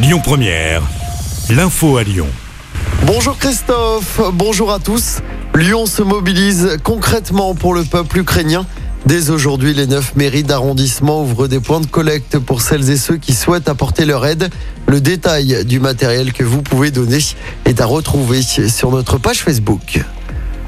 Lyon Première, l'info à Lyon. Bonjour Christophe, bonjour à tous. Lyon se mobilise concrètement pour le peuple ukrainien. Dès aujourd'hui, les neuf mairies d'arrondissement ouvrent des points de collecte pour celles et ceux qui souhaitent apporter leur aide. Le détail du matériel que vous pouvez donner est à retrouver sur notre page Facebook.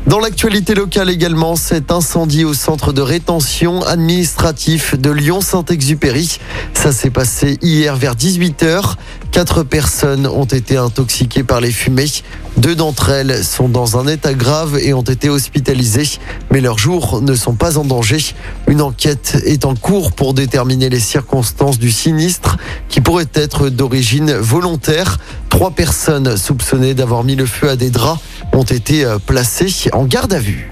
Dans l'actualité locale également, cet incendie au centre de rétention administratif de Lyon-Saint-Exupéry. Ça s'est passé hier vers 18h. Quatre personnes ont été intoxiquées par les fumées. Deux d'entre elles sont dans un état grave et ont été hospitalisées, mais leurs jours ne sont pas en danger. Une enquête est en cours pour déterminer les circonstances du sinistre qui pourrait être d'origine volontaire. Trois personnes soupçonnées d'avoir mis le feu à des draps ont été euh, placées en garde à vue.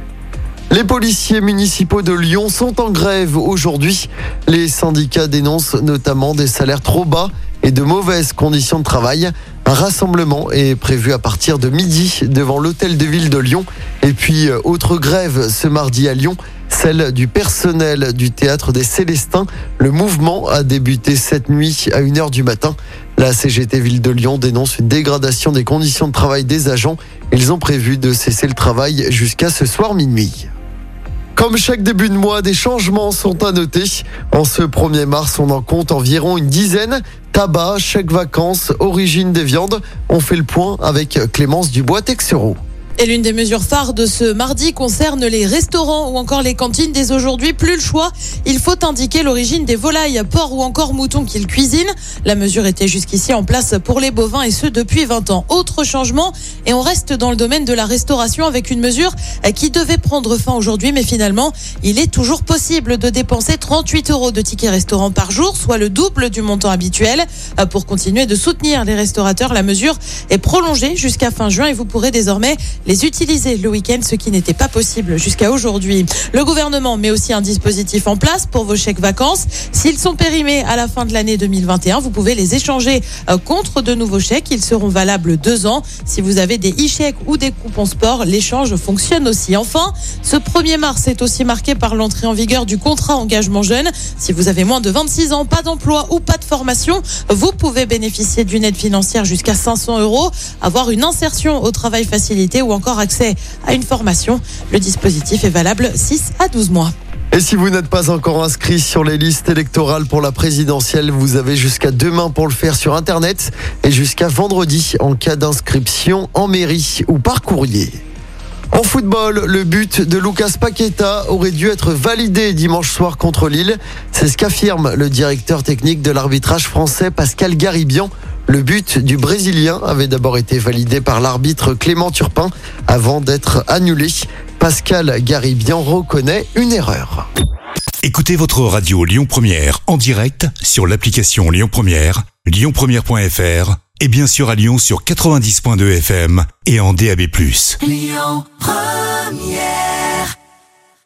Les policiers municipaux de Lyon sont en grève aujourd'hui. Les syndicats dénoncent notamment des salaires trop bas et de mauvaises conditions de travail. Un rassemblement est prévu à partir de midi devant l'hôtel de ville de Lyon. Et puis, euh, autre grève ce mardi à Lyon, celle du personnel du théâtre des Célestins. Le mouvement a débuté cette nuit à 1h du matin. La CGT Ville de Lyon dénonce une dégradation des conditions de travail des agents. Ils ont prévu de cesser le travail jusqu'à ce soir minuit. Comme chaque début de mois, des changements sont à noter. En ce 1er mars, on en compte environ une dizaine. Tabac, chèque vacances, origine des viandes. On fait le point avec Clémence Dubois-Texero. Et l'une des mesures phares de ce mardi concerne les restaurants ou encore les cantines. Dès aujourd'hui, plus le choix. Il faut indiquer l'origine des volailles, porcs ou encore moutons qu'ils cuisinent. La mesure était jusqu'ici en place pour les bovins et ce depuis 20 ans. Autre changement et on reste dans le domaine de la restauration avec une mesure qui devait prendre fin aujourd'hui, mais finalement, il est toujours possible de dépenser 38 euros de tickets restaurant par jour, soit le double du montant habituel. Pour continuer de soutenir les restaurateurs, la mesure est prolongée jusqu'à fin juin et vous pourrez désormais les utiliser le week-end, ce qui n'était pas possible jusqu'à aujourd'hui. Le gouvernement met aussi un dispositif en place pour vos chèques vacances. S'ils sont périmés à la fin de l'année 2021, vous pouvez les échanger euh, contre de nouveaux chèques. Ils seront valables deux ans. Si vous avez des e-chèques ou des coupons sport, l'échange fonctionne aussi. Enfin, ce 1er mars est aussi marqué par l'entrée en vigueur du contrat engagement jeune. Si vous avez moins de 26 ans, pas d'emploi ou pas de formation, vous pouvez bénéficier d'une aide financière jusqu'à 500 euros, avoir une insertion au travail facilité ou accès à une formation. Le dispositif est valable 6 à 12 mois. Et si vous n'êtes pas encore inscrit sur les listes électorales pour la présidentielle, vous avez jusqu'à demain pour le faire sur Internet et jusqu'à vendredi en cas d'inscription en mairie ou par courrier. En football, le but de Lucas Paqueta aurait dû être validé dimanche soir contre Lille. C'est ce qu'affirme le directeur technique de l'arbitrage français Pascal Garibian. Le but du Brésilien avait d'abord été validé par l'arbitre Clément Turpin avant d'être annulé. Pascal Garibian reconnaît une erreur. Écoutez votre radio Lyon Première en direct sur l'application Lyon Première, lyonpremière.fr et bien sûr à Lyon sur 90.2 FM et en DAB+. Lyon Première